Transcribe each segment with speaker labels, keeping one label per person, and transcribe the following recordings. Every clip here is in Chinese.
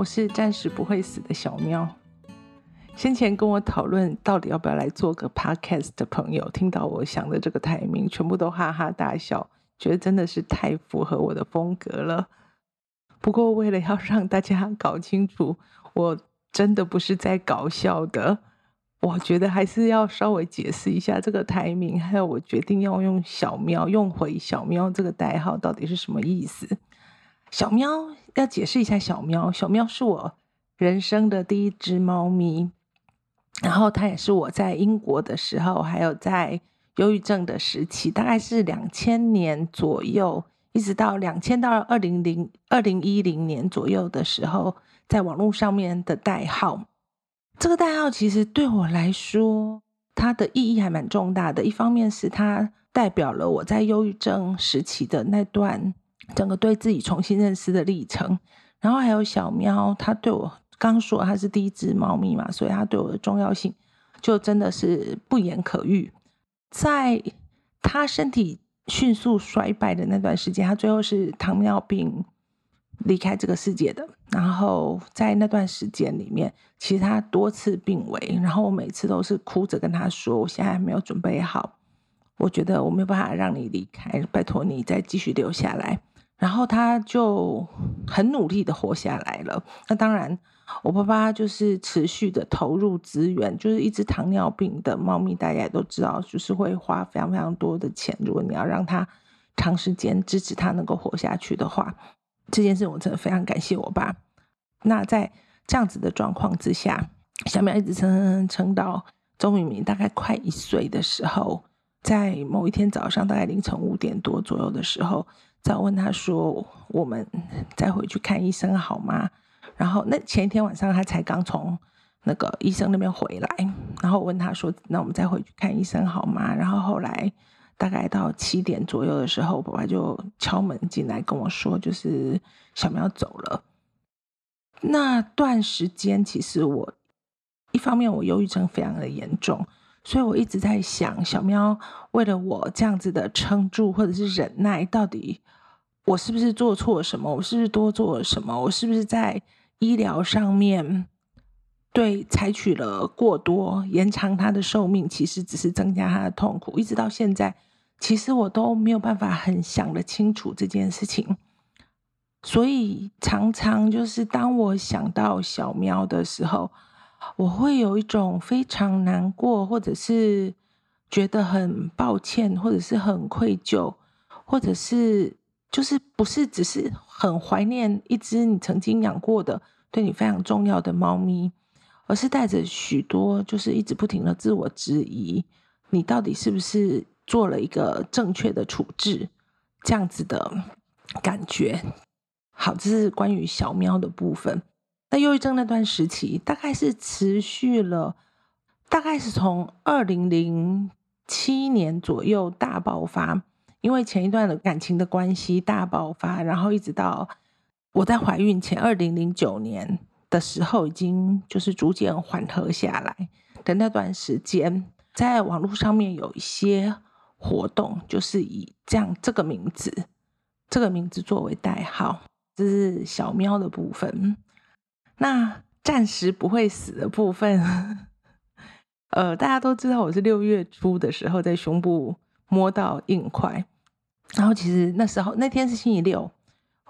Speaker 1: 我是暂时不会死的小喵。先前跟我讨论到底要不要来做个 podcast 的朋友，听到我想的这个台名，全部都哈哈大笑，觉得真的是太符合我的风格了。不过为了要让大家搞清楚，我真的不是在搞笑的。我觉得还是要稍微解释一下这个台名，还有我决定要用小喵用回小喵这个代号到底是什么意思。小喵要解释一下，小喵小喵是我人生的第一只猫咪，然后它也是我在英国的时候，还有在忧郁症的时期，大概是两千年左右，一直到两千到二零零二零一零年左右的时候，在网络上面的代号。这个代号其实对我来说，它的意义还蛮重大的。一方面是它代表了我在忧郁症时期的那段整个对自己重新认识的历程，然后还有小喵，它对我刚说它是第一只猫咪嘛，所以它对我的重要性就真的是不言可喻。在它身体迅速衰败的那段时间，它最后是糖尿病。离开这个世界的，然后在那段时间里面，其实他多次病危，然后我每次都是哭着跟他说：“我现在还没有准备好，我觉得我没有办法让你离开，拜托你再继续留下来。”然后他就很努力的活下来了。那当然，我爸爸就是持续的投入资源，就是一只糖尿病的猫咪，大家也都知道，就是会花非常非常多的钱。如果你要让它长时间支持它能够活下去的话。这件事我真的非常感谢我爸。那在这样子的状况之下，小苗一直撑撑撑到周明明大概快一岁的时候，在某一天早上大概凌晨五点多左右的时候，再问他说：“我们再回去看医生好吗？”然后那前一天晚上他才刚从那个医生那边回来，然后问他说：“那我们再回去看医生好吗？”然后后来。大概到七点左右的时候，爸爸就敲门进来跟我说：“就是小苗走了。”那段时间，其实我一方面我忧郁症非常的严重，所以我一直在想，小喵为了我这样子的撑住或者是忍耐，到底我是不是做错了什么？我是不是多做了什么？我是不是在医疗上面对采取了过多，延长他的寿命，其实只是增加他的痛苦，一直到现在。其实我都没有办法很想得清楚这件事情，所以常常就是当我想到小喵的时候，我会有一种非常难过，或者是觉得很抱歉，或者是很愧疚，或者是就是不是只是很怀念一只你曾经养过的、对你非常重要的猫咪，而是带着许多就是一直不停的自我质疑，你到底是不是？做了一个正确的处置，这样子的感觉。好，这是关于小喵的部分。那忧郁症那段时期，大概是持续了，大概是从二零零七年左右大爆发，因为前一段的感情的关系大爆发，然后一直到我在怀孕前二零零九年的时候，已经就是逐渐缓和下来的那段时间，在网络上面有一些。活动就是以这样这个名字，这个名字作为代号，这是小喵的部分。那暂时不会死的部分，呃，大家都知道我是六月初的时候在胸部摸到硬块，然后其实那时候那天是星期六，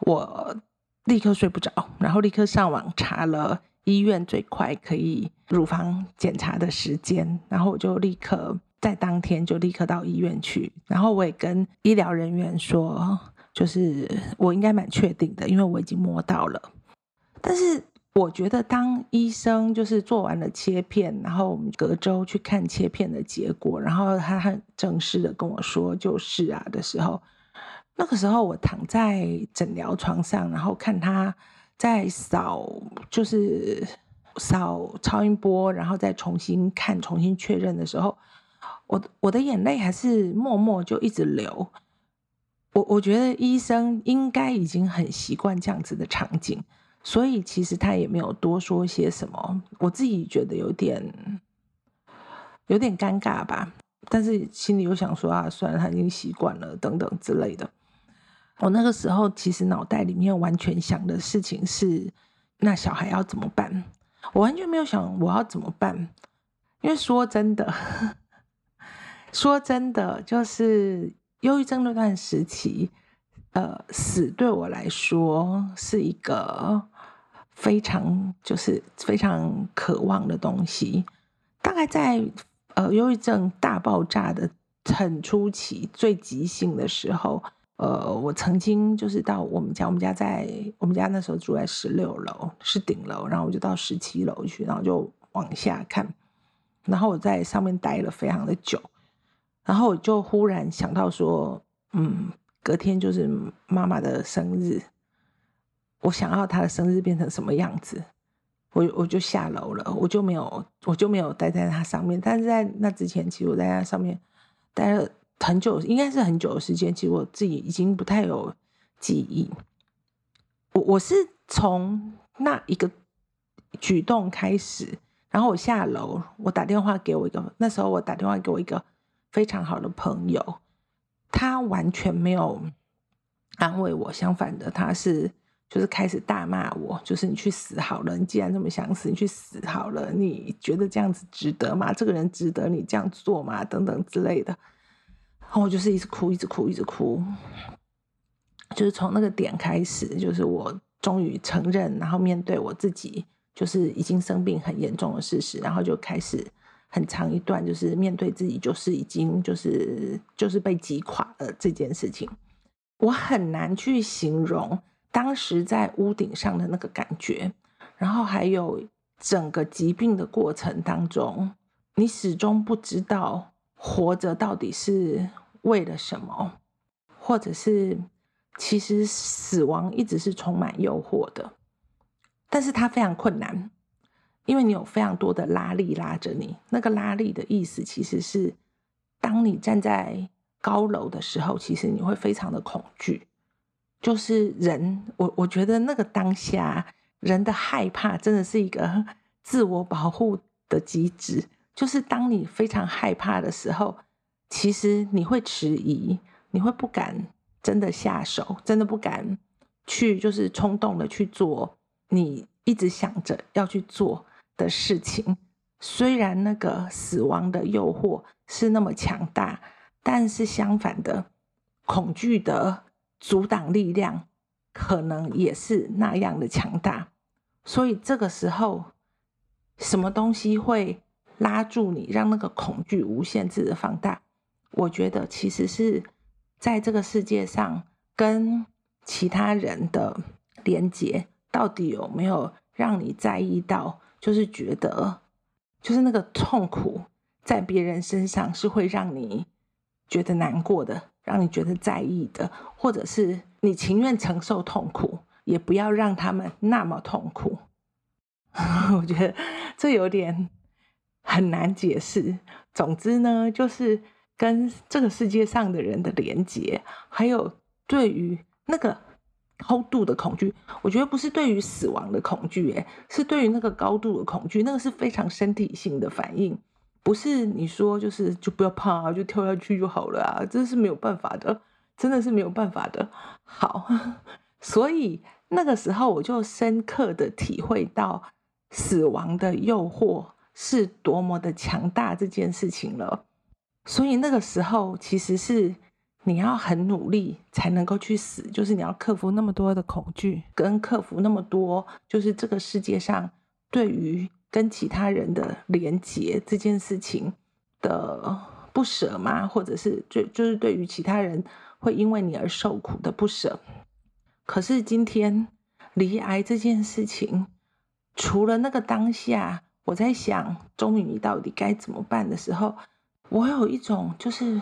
Speaker 1: 我立刻睡不着，然后立刻上网查了医院最快可以乳房检查的时间，然后我就立刻。在当天就立刻到医院去，然后我也跟医疗人员说，就是我应该蛮确定的，因为我已经摸到了。但是我觉得，当医生就是做完了切片，然后我们隔周去看切片的结果，然后他很正式的跟我说就是啊的时候，那个时候我躺在诊疗床上，然后看他在扫，就是扫超音波，然后再重新看、重新确认的时候。我我的眼泪还是默默就一直流，我我觉得医生应该已经很习惯这样子的场景，所以其实他也没有多说些什么。我自己觉得有点有点尴尬吧，但是心里又想说啊，算了，他已经习惯了等等之类的。我那个时候其实脑袋里面完全想的事情是那小孩要怎么办？我完全没有想我要怎么办，因为说真的，说真的，就是忧郁症那段时期，呃，死对我来说是一个非常就是非常渴望的东西。大概在呃忧郁症大爆炸的很初期、最急性的时候。呃，我曾经就是到我们家，我们家在我们家那时候住在十六楼，是顶楼，然后我就到十七楼去，然后就往下看，然后我在上面待了非常的久，然后我就忽然想到说，嗯，隔天就是妈妈的生日，我想要他的生日变成什么样子，我我就下楼了，我就没有我就没有待在他上面，但是在那之前，其实我在那上面待了。很久，应该是很久的时间。其实我自己已经不太有记忆。我我是从那一个举动开始，然后我下楼，我打电话给我一个，那时候我打电话给我一个非常好的朋友，他完全没有安慰我，相反的，他是就是开始大骂我，就是你去死好了，你既然那么想死，你去死好了，你觉得这样子值得吗？这个人值得你这样做吗？等等之类的。然后我就是一直哭，一直哭，一直哭，就是从那个点开始，就是我终于承认，然后面对我自己，就是已经生病很严重的事实，然后就开始很长一段，就是面对自己，就是已经就是就是被击垮了这件事情，我很难去形容当时在屋顶上的那个感觉，然后还有整个疾病的过程当中，你始终不知道活着到底是。为了什么，或者是其实死亡一直是充满诱惑的，但是它非常困难，因为你有非常多的拉力拉着你。那个拉力的意思其实是，当你站在高楼的时候，其实你会非常的恐惧。就是人，我我觉得那个当下人的害怕真的是一个 自我保护的机制。就是当你非常害怕的时候。其实你会迟疑，你会不敢真的下手，真的不敢去，就是冲动的去做你一直想着要去做的事情。虽然那个死亡的诱惑是那么强大，但是相反的，恐惧的阻挡力量可能也是那样的强大。所以这个时候，什么东西会拉住你，让那个恐惧无限制的放大？我觉得其实是在这个世界上跟其他人的连接，到底有没有让你在意到？就是觉得，就是那个痛苦在别人身上是会让你觉得难过的，让你觉得在意的，或者是你情愿承受痛苦，也不要让他们那么痛苦。我觉得这有点很难解释。总之呢，就是。跟这个世界上的人的连接，还有对于那个高度的恐惧，我觉得不是对于死亡的恐惧，诶，是对于那个高度的恐惧，那个是非常身体性的反应，不是你说就是就不要怕，就跳下去就好了啊，这是没有办法的，真的是没有办法的。好，所以那个时候我就深刻的体会到死亡的诱惑是多么的强大这件事情了。所以那个时候，其实是你要很努力才能够去死，就是你要克服那么多的恐惧，跟克服那么多，就是这个世界上对于跟其他人的连结这件事情的不舍吗？或者是就就是对于其他人会因为你而受苦的不舍。可是今天离癌这件事情，除了那个当下，我在想，终于到底该怎么办的时候。我有一种就是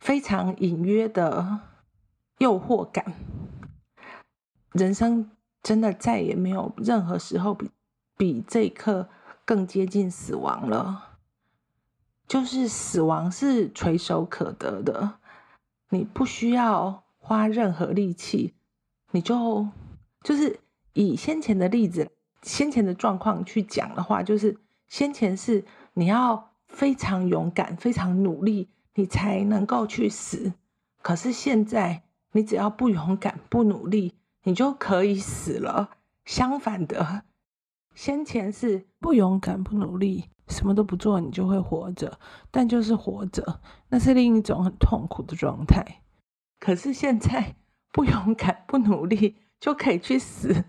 Speaker 1: 非常隐约的诱惑感，人生真的再也没有任何时候比比这一刻更接近死亡了。就是死亡是垂手可得的，你不需要花任何力气，你就就是以先前的例子、先前的状况去讲的话，就是先前是你要。非常勇敢，非常努力，你才能够去死。可是现在，你只要不勇敢、不努力，你就可以死了。相反的，先前是不勇敢、不努力，什么都不做，你就会活着，但就是活着，那是另一种很痛苦的状态。可是现在不勇敢、不努力就可以去死，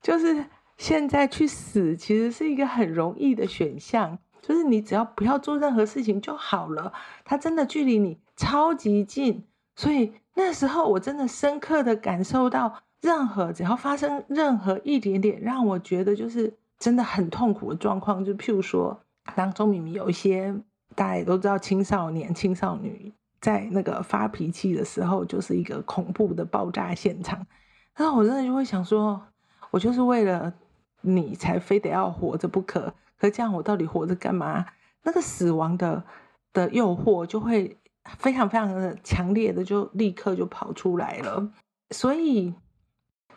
Speaker 1: 就是现在去死，其实是一个很容易的选项，就是你只要不要做任何事情就好了。它真的距离你超级近，所以那时候我真的深刻的感受到。任何只要发生任何一点点让我觉得就是真的很痛苦的状况，就譬如说，当中明明有一些大家也都知道，青少年、青少女在那个发脾气的时候，就是一个恐怖的爆炸现场。那我真的就会想说，我就是为了你才非得要活着不可，可这样我到底活着干嘛？那个死亡的的诱惑就会非常非常的强烈的，就立刻就跑出来了，所以。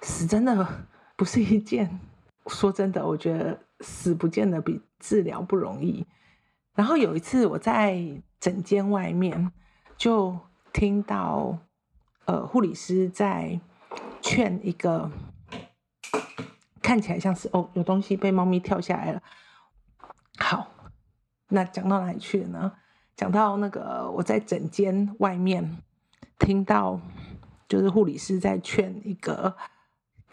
Speaker 1: 死真的不是一件，说真的，我觉得死不见得比治疗不容易。然后有一次我在诊间外面，就听到呃护理师在劝一个看起来像是哦有东西被猫咪跳下来了。好，那讲到哪里去了呢？讲到那个我在诊间外面听到，就是护理师在劝一个。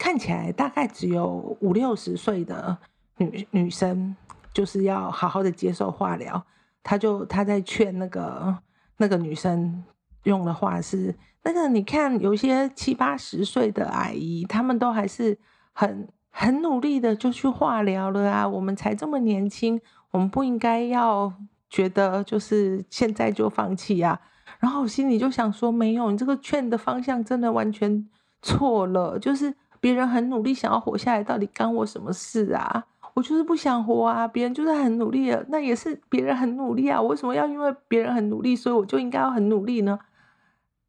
Speaker 1: 看起来大概只有五六十岁的女女生，就是要好好的接受化疗。他就他在劝那个那个女生用的话是：那个你看，有些七八十岁的阿姨，他们都还是很很努力的就去化疗了啊。我们才这么年轻，我们不应该要觉得就是现在就放弃啊。然后我心里就想说：没有，你这个劝的方向真的完全错了，就是。别人很努力想要活下来，到底干我什么事啊？我就是不想活啊！别人就是很努力的，那也是别人很努力啊！我为什么要因为别人很努力，所以我就应该要很努力呢？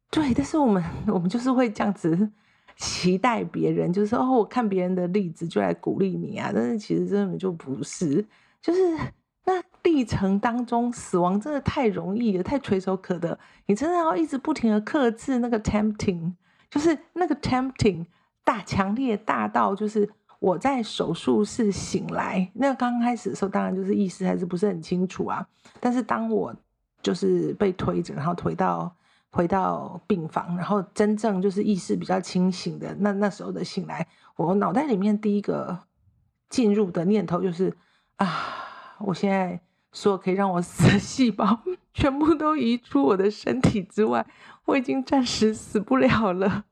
Speaker 1: 对，但是我们我们就是会这样子期待别人，就是哦，我看别人的例子就来鼓励你啊！但是其实根本就不是，就是那历程当中，死亡真的太容易了，太垂手可得，你真的要一直不停的克制那个 tempting，就是那个 tempting。大强烈大到就是我在手术室醒来，那刚开始的时候当然就是意识还是不是很清楚啊。但是当我就是被推着，然后推到回到病房，然后真正就是意识比较清醒的那那时候的醒来，我脑袋里面第一个进入的念头就是啊，我现在所有可以让我死的细胞全部都移出我的身体之外，我已经暂时死不了了。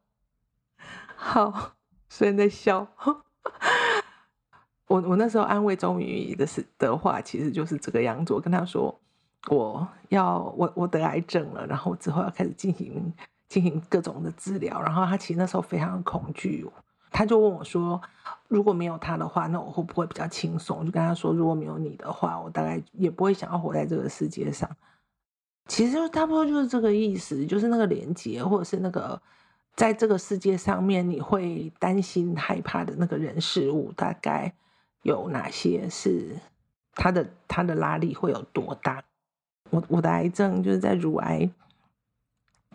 Speaker 1: 好，虽然在笑。我我那时候安慰周明宇的是的话，其实就是这个样子。我跟他说，我要我我得癌症了，然后之后要开始进行进行各种的治疗。然后他其实那时候非常恐惧，他就问我说，如果没有他的话，那我会不会比较轻松？我就跟他说，如果没有你的话，我大概也不会想要活在这个世界上。其实差不多就是这个意思，就是那个连接，或者是那个。在这个世界上面，你会担心害怕的那个人事物，大概有哪些？是他的他的拉力会有多大？我我的癌症就是在乳癌，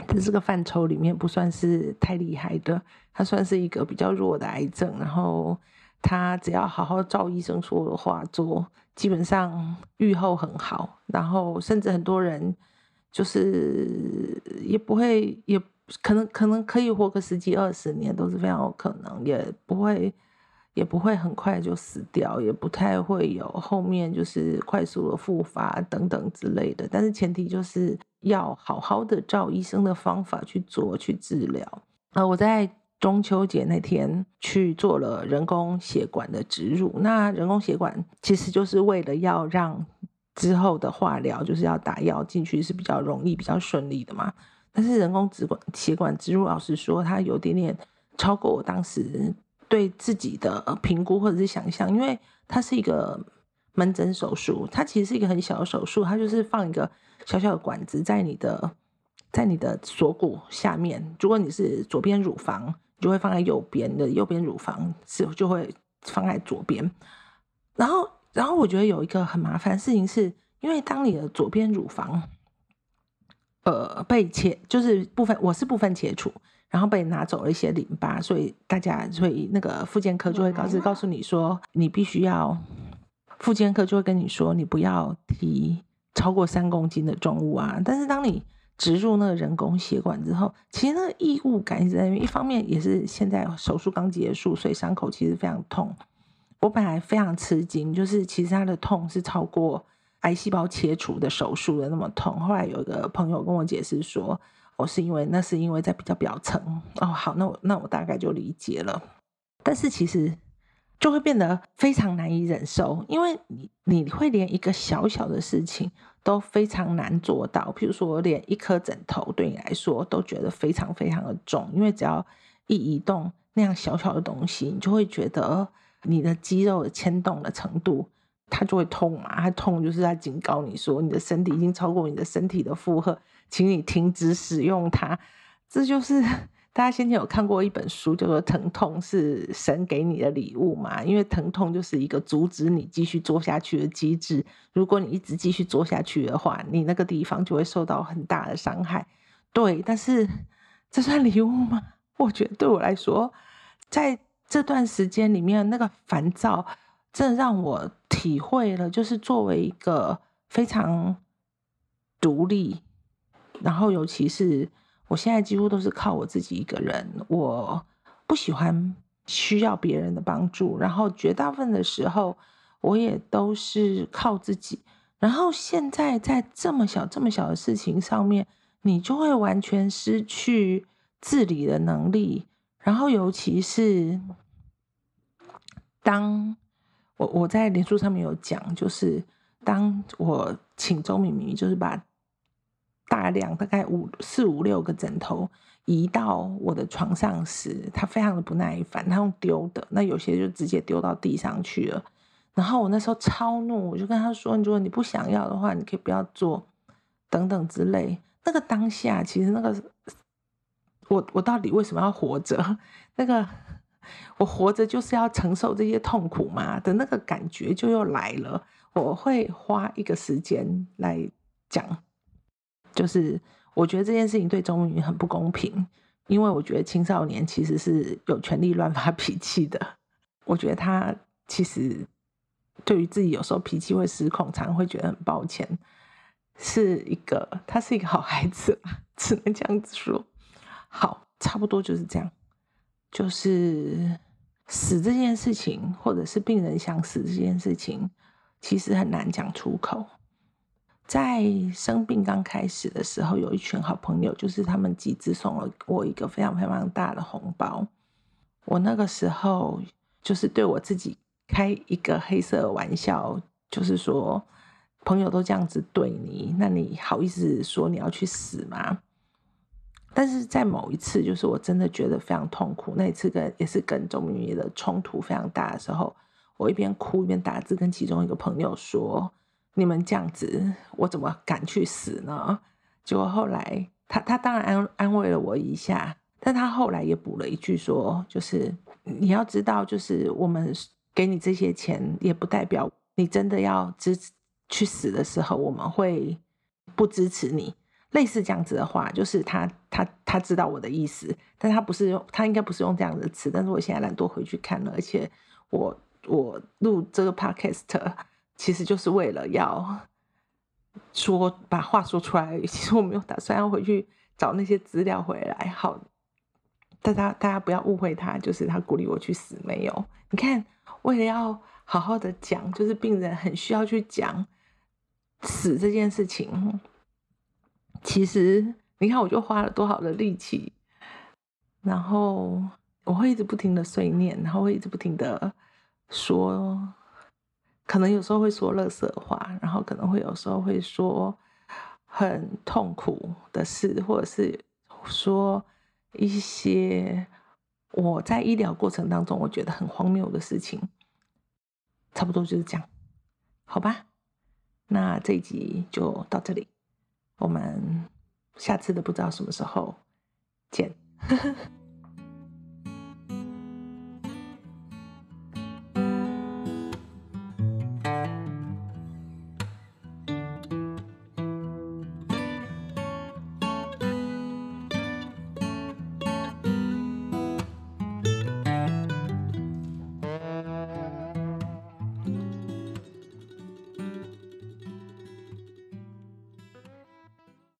Speaker 1: 在这个范畴里面不算是太厉害的，它算是一个比较弱的癌症。然后他只要好好照医生说的话做，基本上愈后很好。然后甚至很多人就是也不会也。可能可能可以活个十几二十年都是非常有可能，也不会也不会很快就死掉，也不太会有后面就是快速的复发等等之类的。但是前提就是要好好的照医生的方法去做去治疗。呃，我在中秋节那天去做了人工血管的植入，那人工血管其实就是为了要让之后的化疗就是要打药进去是比较容易、比较顺利的嘛。但是人工植管血管植入，老实说它有点点超过我当时对自己的评估或者是想象，因为它是一个门诊手术，它其实是一个很小的手术，它就是放一个小小的管子在你的在你的锁骨下面。如果你是左边乳房，你就会放在右边的右边乳房是就会放在左边。然后，然后我觉得有一个很麻烦的事情是，因为当你的左边乳房。呃，被切就是部分，我是部分切除，然后被拿走了一些淋巴，所以大家所以那个复健科就会告知告诉你说，你必须要，复健科就会跟你说，你不要提超过三公斤的重物啊。但是当你植入那个人工血管之后，其实那个异物感一直在那边。一方面也是现在手术刚结束，所以伤口其实非常痛。我本来非常吃惊，就是其实它的痛是超过癌细胞切除的手术的那么痛。后来有一个朋友跟我解释说，我是因为那是因为在比较表层。哦，好，那我那我大概就理解了。但是其实。就会变得非常难以忍受，因为你你会连一个小小的事情都非常难做到，譬如说连一颗枕头对你来说都觉得非常非常的重，因为只要一移动那样小小的东西，你就会觉得你的肌肉牵动的程度，它就会痛嘛，它痛就是在警告你说你的身体已经超过你的身体的负荷，请你停止使用它，这就是。大家先前有看过一本书，叫做《疼痛是神给你的礼物》嘛？因为疼痛就是一个阻止你继续做下去的机制。如果你一直继续做下去的话，你那个地方就会受到很大的伤害。对，但是这算礼物吗？我觉得对我来说，在这段时间里面，那个烦躁这让我体会了，就是作为一个非常独立，然后尤其是。我现在几乎都是靠我自己一个人，我不喜欢需要别人的帮助，然后绝大部分的时候我也都是靠自己。然后现在在这么小、这么小的事情上面，你就会完全失去自理的能力。然后尤其是当我我在脸书上面有讲，就是当我请周敏敏，就是把。大量大概五四五六个枕头移到我的床上时，他非常的不耐烦，他用丢的，那有些就直接丢到地上去了。然后我那时候超怒，我就跟他说：“如果你不想要的话，你可以不要做，等等之类。”那个当下，其实那个我我到底为什么要活着？那个我活着就是要承受这些痛苦嘛的那个感觉就又来了。我会花一个时间来讲。就是我觉得这件事情对钟明很不公平，因为我觉得青少年其实是有权利乱发 脾气的。我觉得他其实对于自己有时候脾气会失控，常常会觉得很抱歉，是一个他是一个好孩子，只能这样子说。好，差不多就是这样。就是死这件事情，或者是病人想死这件事情，其实很难讲出口。在生病刚开始的时候，有一群好朋友，就是他们集资送了我一个非常非常大的红包。我那个时候就是对我自己开一个黑色玩笑，就是说朋友都这样子对你，那你好意思说你要去死吗？但是在某一次，就是我真的觉得非常痛苦，那一次跟也是跟周明宇的冲突非常大的时候，我一边哭一边打字跟其中一个朋友说。你们这样子，我怎么敢去死呢？结果后来，他他当然安安慰了我一下，但他后来也补了一句说，就是你要知道，就是我们给你这些钱，也不代表你真的要支持去死的时候，我们会不支持你。类似这样子的话，就是他他他知道我的意思，但他不是用他应该不是用这样的词，但是我现在懒惰回去看了，而且我我录这个 podcast。其实就是为了要说把话说出来。其实我没有打算要回去找那些资料回来。好，大家大家不要误会他，就是他鼓励我去死没有？你看，为了要好好的讲，就是病人很需要去讲死这件事情。其实你看，我就花了多少的力气，然后我会一直不停的碎念，然后会一直不停的说。可能有时候会说乐色话，然后可能会有时候会说很痛苦的事，或者是说一些我在医疗过程当中我觉得很荒谬的事情，差不多就是这样，好吧？那这一集就到这里，我们下次的不知道什么时候见。呵 呵